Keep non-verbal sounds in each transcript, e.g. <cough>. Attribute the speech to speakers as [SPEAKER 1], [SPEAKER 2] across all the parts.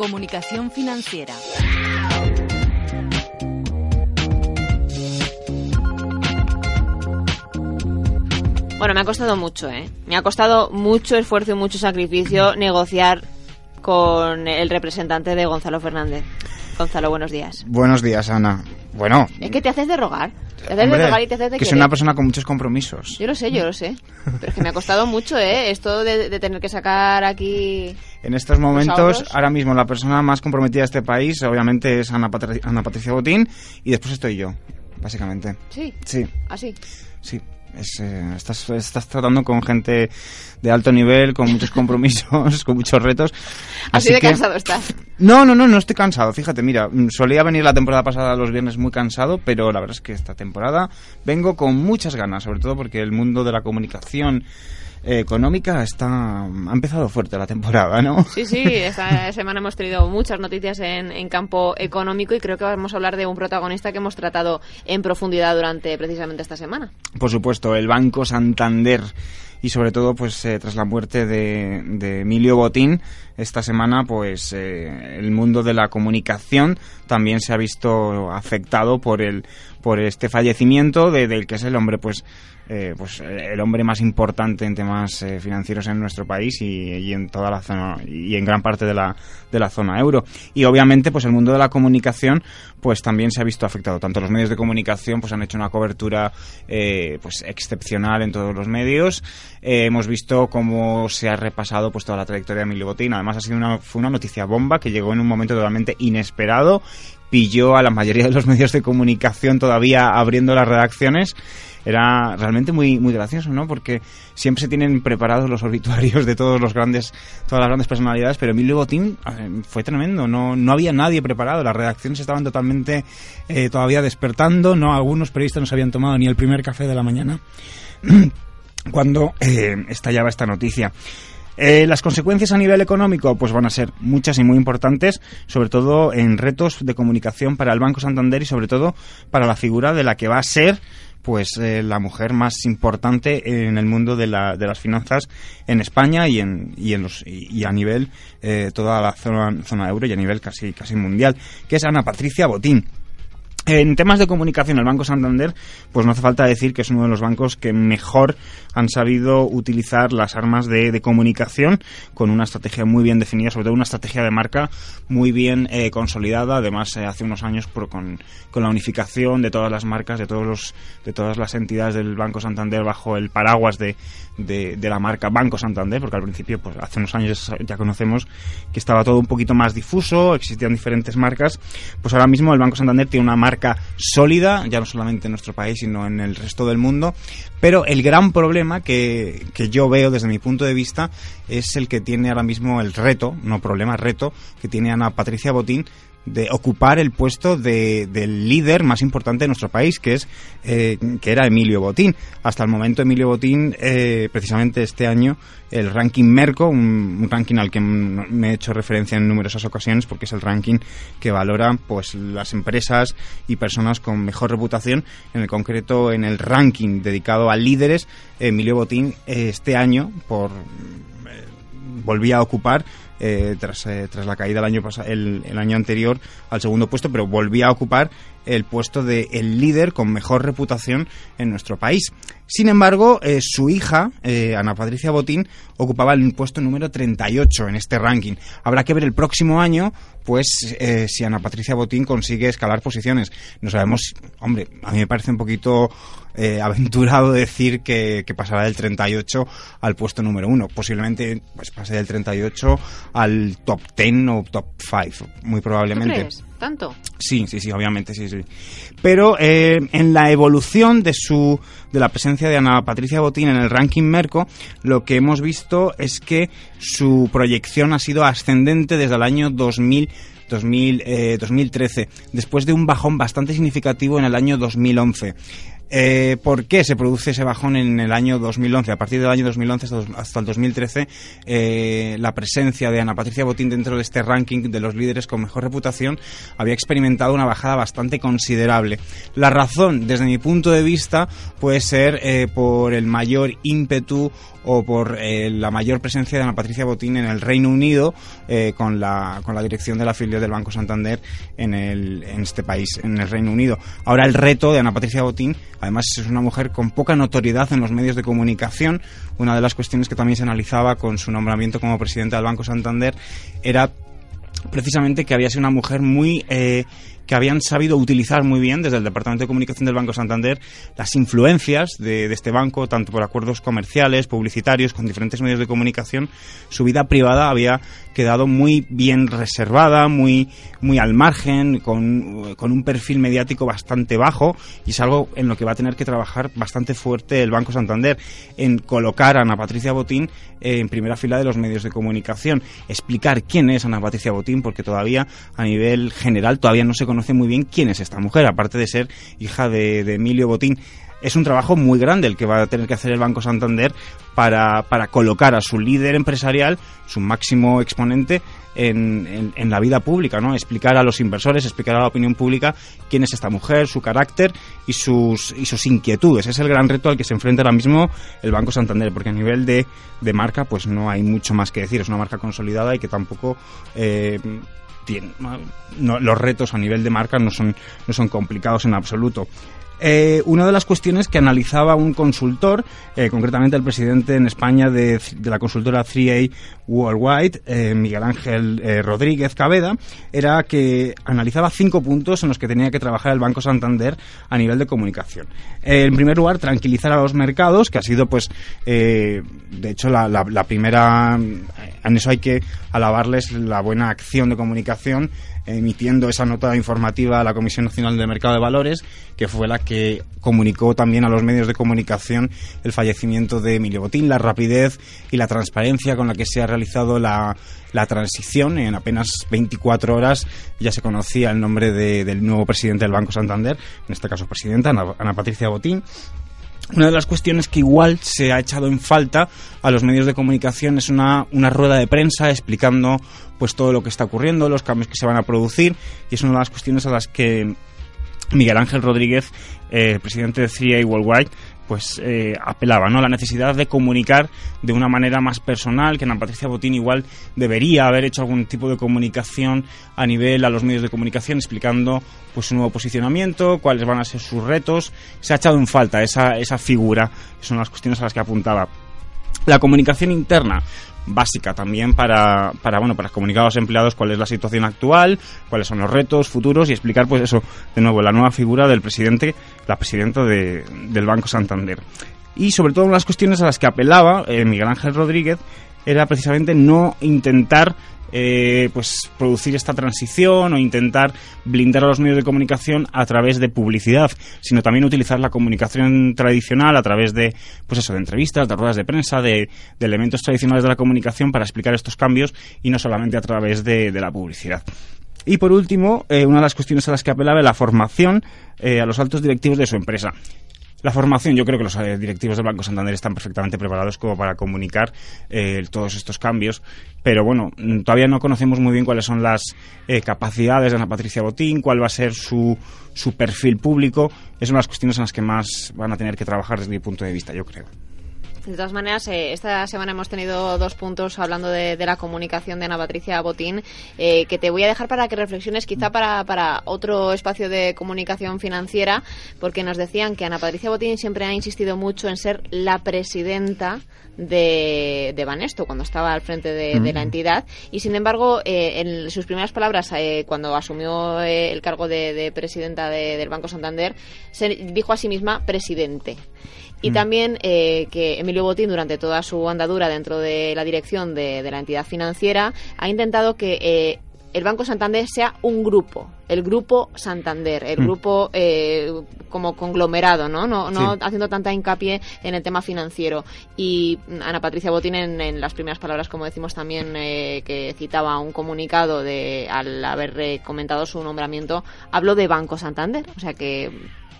[SPEAKER 1] Comunicación financiera.
[SPEAKER 2] Bueno, me ha costado mucho, ¿eh? Me ha costado mucho esfuerzo y mucho sacrificio negociar con el representante de Gonzalo Fernández. Gonzalo, buenos días.
[SPEAKER 3] Buenos días, Ana. Bueno,
[SPEAKER 2] Es que te haces de rogar.
[SPEAKER 3] Hombre, que soy
[SPEAKER 2] querer.
[SPEAKER 3] una persona con muchos compromisos.
[SPEAKER 2] Yo lo sé, yo lo sé. Pero es que me ha costado mucho, ¿eh? Esto de, de tener que sacar aquí...
[SPEAKER 3] En estos momentos, ahora mismo la persona más comprometida de este país, obviamente, es Ana, Ana Patricia Botín, y después estoy yo, básicamente.
[SPEAKER 2] Sí,
[SPEAKER 3] Sí,
[SPEAKER 2] así.
[SPEAKER 3] sí. Es, eh, estás, estás tratando con gente de alto nivel, con muchos compromisos, <laughs> con muchos retos.
[SPEAKER 2] Así, de
[SPEAKER 3] que-
[SPEAKER 2] cansado estás.
[SPEAKER 3] No, no, no, no estoy cansado. Fíjate, mira, mm, solía venir la temporada pasada los viernes muy cansado, pero la verdad es que esta temporada vengo con muchas ganas, sobre todo porque el mundo de la comunicación eh, económica está ha empezado fuerte la temporada, ¿no?
[SPEAKER 2] Sí, sí, esta <laughs> semana hemos tenido muchas noticias en, en campo económico y creo que vamos a hablar de un protagonista que hemos tratado en profundidad durante precisamente esta semana.
[SPEAKER 3] Por supuesto, el Banco Santander y sobre todo pues eh, tras la muerte de, de Emilio Botín esta semana pues eh, el mundo de la comunicación también se ha visto afectado por el por este fallecimiento de, del que es el hombre pues eh, pues eh, el hombre más importante en temas eh, financieros en nuestro país y, en toda la zona y en gran parte de la, de la zona euro. Y obviamente pues el mundo de la comunicación pues también se ha visto afectado. Tanto los medios de comunicación pues han hecho una cobertura eh, pues excepcional en todos los medios. Eh, hemos visto cómo se ha repasado pues toda la trayectoria de Emilio Botín. Además ha sido una fue una noticia bomba que llegó en un momento totalmente inesperado pilló a la mayoría de los <laughs> medios de comunicación todavía abriendo las redacciones. Era realmente muy muy gracioso, ¿no? Porque siempre se tienen preparados los <laughs> obituarios de todos los grandes todas las grandes personalidades, pero Emilio Botín fue tremendo, no no había nadie preparado, las redacciones estaban totalmente eh, todavía despertando, no algunos periodistas no se habían tomado ni el primer café de la mañana. <clears throat> Cuando eh, estallaba esta noticia. Eh, las consecuencias a nivel económico pues van a ser muchas y muy importantes, sobre todo en retos de comunicación para el Banco Santander y sobre todo para la figura de la que va a ser pues eh, la mujer más importante en el mundo de, la- de las finanzas en España y en, y en los, y, a nivel eh, toda la zona, zona euro y a nivel casi casi mundial, que es Ana Patricia Botín. En temas de comunicación, el Banco Santander, pues no hace falta decir que es uno de los bancos que mejor han sabido utilizar las armas de, de comunicación con una estrategia muy bien definida, sobre todo una estrategia de marca muy bien eh, consolidada. Además, eh, hace unos años por- con, con la unificación de todas las marcas, de todos los, de todas las entidades del Banco Santander bajo el paraguas de, de, de la marca Banco Santander, porque al principio, pues hace unos años ya conocemos que estaba todo un poquito más difuso, existían diferentes marcas. Pues ahora mismo el Banco Santander tiene una marca sólida, ya no solamente en nuestro país, sino en el resto del mundo. Pero el gran problema que, que yo veo desde mi punto de vista es el que tiene ahora mismo el reto, no problema, reto, que tiene Ana Patricia Botín de ocupar el puesto de, del líder más importante de nuestro país, que es eh, que era Emilio Botín. Hasta el momento Emilio Botín, eh, precisamente este año, el ranking Merco, un, ranking al que me he hecho referencia en numerosas ocasiones, porque es el ranking que valora pues las empresas y personas con mejor reputación. En el concreto, en el ranking dedicado a líderes, Emilio Botín eh, este año por volvía a ocupar eh, tras, eh, tras la caída el año, el, el año anterior al segundo puesto, pero volvía a ocupar el puesto de el líder con mejor reputación en nuestro país. Sin embargo, eh, su hija, Ana Patricia Botín, ocupaba el puesto número 38 en este ranking. Habrá que ver el próximo año, pues, si Ana Patricia Botín consigue escalar posiciones. No sabemos, hombre, a mí me parece un poquito aventurado <laughs> decir que, pasará del 38 al puesto número 1. Posiblemente pues, pase del 38 al top 10 o top 5, muy probablemente.
[SPEAKER 2] ¿Tanto?
[SPEAKER 3] Sí, sí, sí, obviamente, sí, sí. Pero en la evolución de su de la presencia de Ana Patricia Botín en el ranking Merco, lo que hemos visto es que su proyección ha sido ascendente desde el año 2000 2013, después de un bajón bastante significativo en el año 2011. Eh, ¿Por qué se produce ese bajón en el año 2011? A partir del año 2011 hasta el 2013, eh, la presencia de Ana Patricia Botín dentro de este ranking de los líderes con mejor reputación había experimentado una bajada bastante considerable. La razón, desde mi punto de vista, puede ser eh, por el mayor ímpetu o por la mayor presencia de Ana Patricia Botín en el Reino Unido con, la, con la dirección de la filial del Banco Santander en, el, en este país, en el Reino Unido. Ahora el reto de Ana Patricia Botín Además, es una mujer con poca notoriedad en los medios de comunicación. Una de las cuestiones que también se analizaba con su nombramiento como presidenta del Banco Santander era precisamente que había sido una mujer muy eh, que habían sabido utilizar muy bien desde el Departamento de Comunicación del Banco Santander las influencias de, este banco, tanto por acuerdos comerciales, publicitarios, con diferentes medios de comunicación. Su vida privada había quedado muy bien reservada, muy, muy al margen, con, un perfil mediático bastante bajo y es algo en lo que va a tener que trabajar bastante fuerte el Banco Santander en colocar a Ana Patricia Botín en primera fila de los medios de comunicación, explicar quién es Ana Patricia Botín, porque todavía a nivel general todavía no se conoce conoce muy bien quién es esta mujer, aparte de ser hija de, Emilio Botín es un trabajo muy grande el que va a tener que hacer el Banco Santander para, para colocar a su líder empresarial, su máximo exponente, en, en, la vida pública, ¿no? Explicar a los inversores, explicar a la opinión pública quién es esta mujer, su carácter y sus, y sus inquietudes. Es el gran reto al que se enfrenta ahora mismo el Banco Santander, porque a nivel de, de marca, pues no hay mucho más que decir. Es una marca consolidada y que tampoco... Eh, los retos a nivel de marca no son, no son complicados en absoluto. Eh, una de las cuestiones que analizaba un consultor, eh, concretamente el presidente en España de, la consultora 3A Worldwide, eh, Miguel Ángel Rodríguez Cabeda, era que analizaba cinco puntos en los que tenía que trabajar el Banco Santander a nivel de comunicación. en primer lugar, tranquilizar a los mercados, que ha sido, pues, de hecho, la, la primera. En eso hay que alabarles la buena acción de comunicación emitiendo esa nota informativa a la Comisión Nacional de Mercado de Valores, que fue la que comunicó también a los medios de comunicación el fallecimiento de Emilio Botín, la rapidez y la transparencia con la que se ha realizado la, la transición. En apenas 24 horas ya se conocía el nombre del nuevo presidente del Banco Santander, en este caso presidenta, Ana Patricia Botín, una de las cuestiones que igual se ha echado en falta a los medios de comunicación es una, una rueda de prensa explicando pues todo lo que está ocurriendo, los cambios que se van a producir y es una de las cuestiones a las que Miguel Ángel Rodríguez, eh, presidente de 3A Worldwide, pues eh, apelaba, ¿no? La necesidad de comunicar de una manera más personal, que Ana Patricia Botín igual debería haber hecho algún tipo de comunicación a nivel a los medios de comunicación explicando pues su nuevo posicionamiento, cuáles van a ser sus retos. Se ha echado en falta esa, esa figura, son las cuestiones a las que apuntaba. La comunicación interna, básica también para, para, bueno, para comunicar a los empleados cuál es la situación actual, cuáles son los retos futuros y explicar, pues eso, de nuevo, la nueva figura del presidente, la presidenta de, del Banco Santander. Y sobre todo, las cuestiones a las que apelaba eh, Miguel Ángel Rodríguez era precisamente no intentar eh, pues producir esta transición o intentar blindar a los medios de comunicación a través de publicidad, sino también utilizar la comunicación tradicional a través de, pues eso, de entrevistas, de ruedas de prensa, de, elementos tradicionales de la comunicación para explicar estos cambios y no solamente a través de, la publicidad. Y por último, eh, una de las cuestiones a las que apelaba es la formación eh, a los altos directivos de su empresa. La formación, yo creo que los eh, directivos del Banco Santander están perfectamente preparados como para comunicar eh, todos estos cambios, pero bueno, mm, todavía no conocemos muy bien cuáles son las eh, capacidades de Ana Patricia Botín, cuál va a ser su, su perfil público. Es una de las cuestiones en las que más van a tener que trabajar desde mi punto de vista, yo creo.
[SPEAKER 2] De todas maneras, eh, esta semana hemos tenido dos puntos hablando de, la comunicación de Ana Patricia Botín, eh, que te voy a dejar para que reflexiones quizá para, para otro espacio de comunicación financiera, porque nos decían que Ana Patricia Botín siempre ha insistido mucho en ser la presidenta de, de Banesto cuando estaba al frente de, la entidad. Y sin embargo eh, en sus primeras palabras cuando asumió el cargo de, presidenta del Banco Santander se dijo a sí misma presidente y mm. también eh, que Emilio Botín, durante toda su andadura dentro de la dirección de, la entidad financiera, ha intentado que eh, el Banco Santander sea un grupo, el Grupo Santander, el mm. grupo eh, como conglomerado, ¿no? No, no haciendo tanta hincapié en el tema financiero. Y Ana Patricia Botín, en, las primeras palabras, como decimos también, que citaba un comunicado de al haber comentado su nombramiento, habló de Banco Santander. O sea que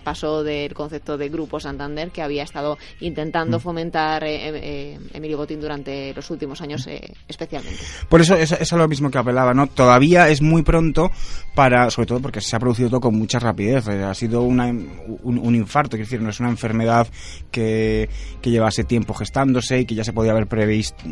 [SPEAKER 2] pasó del concepto de Grupo Santander que había estado intentando mm. fomentar eh, eh, Emilio Botín durante los últimos años eh, especialmente.
[SPEAKER 3] Por eso es, es, lo mismo que apelaba, ¿no? Todavía es muy pronto para, sobre todo porque se ha producido todo con mucha rapidez, ha sido una, un, infarto, es decir, no es una enfermedad que, que llevase tiempo gestándose y que ya se podía haber previsto,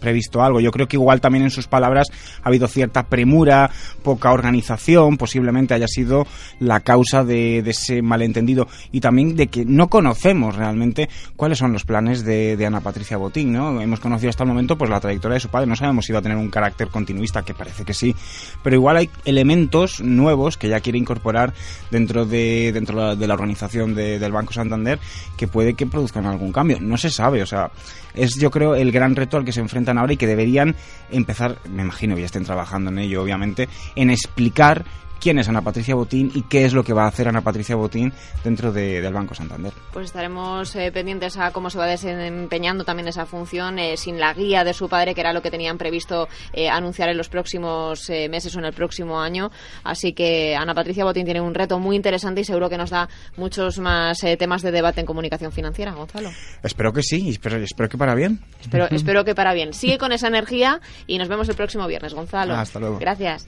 [SPEAKER 3] previsto algo. Yo creo que igual también en sus palabras ha habido cierta premura, poca organización, posiblemente haya sido la causa de, de ese malentendido entendido y también de que no conocemos realmente cuáles son los planes de, Ana Patricia Botín, ¿no? Hemos conocido hasta el momento pues la trayectoria de su padre, no sabemos si va a tener un carácter continuista, que parece que sí, pero igual hay elementos nuevos que ya quiere incorporar dentro de dentro de la organización del Banco Santander que puede que produzcan algún cambio. No se sabe, o sea, es yo creo el gran reto al que se enfrentan ahora y que deberían empezar, me imagino que ya estén trabajando en ello, obviamente, en explicar quién es Ana Patricia Botín y qué es lo que va a hacer Ana Patricia Botín dentro del Banco Santander.
[SPEAKER 2] Pues estaremos eh, pendientes a cómo se va desempeñando también esa función eh, sin la guía de su padre, que era lo que tenían previsto eh, anunciar en los próximos meses o en el próximo año. Así que Ana Patricia Botín tiene un reto muy interesante y seguro que nos da muchos más temas de debate en comunicación financiera, Gonzalo.
[SPEAKER 3] Espero que sí, espero, espero que para bien.
[SPEAKER 2] Espero, <laughs> espero que para bien. Sigue con esa energía y nos vemos el próximo viernes, Gonzalo.
[SPEAKER 3] Hasta luego.
[SPEAKER 2] Gracias.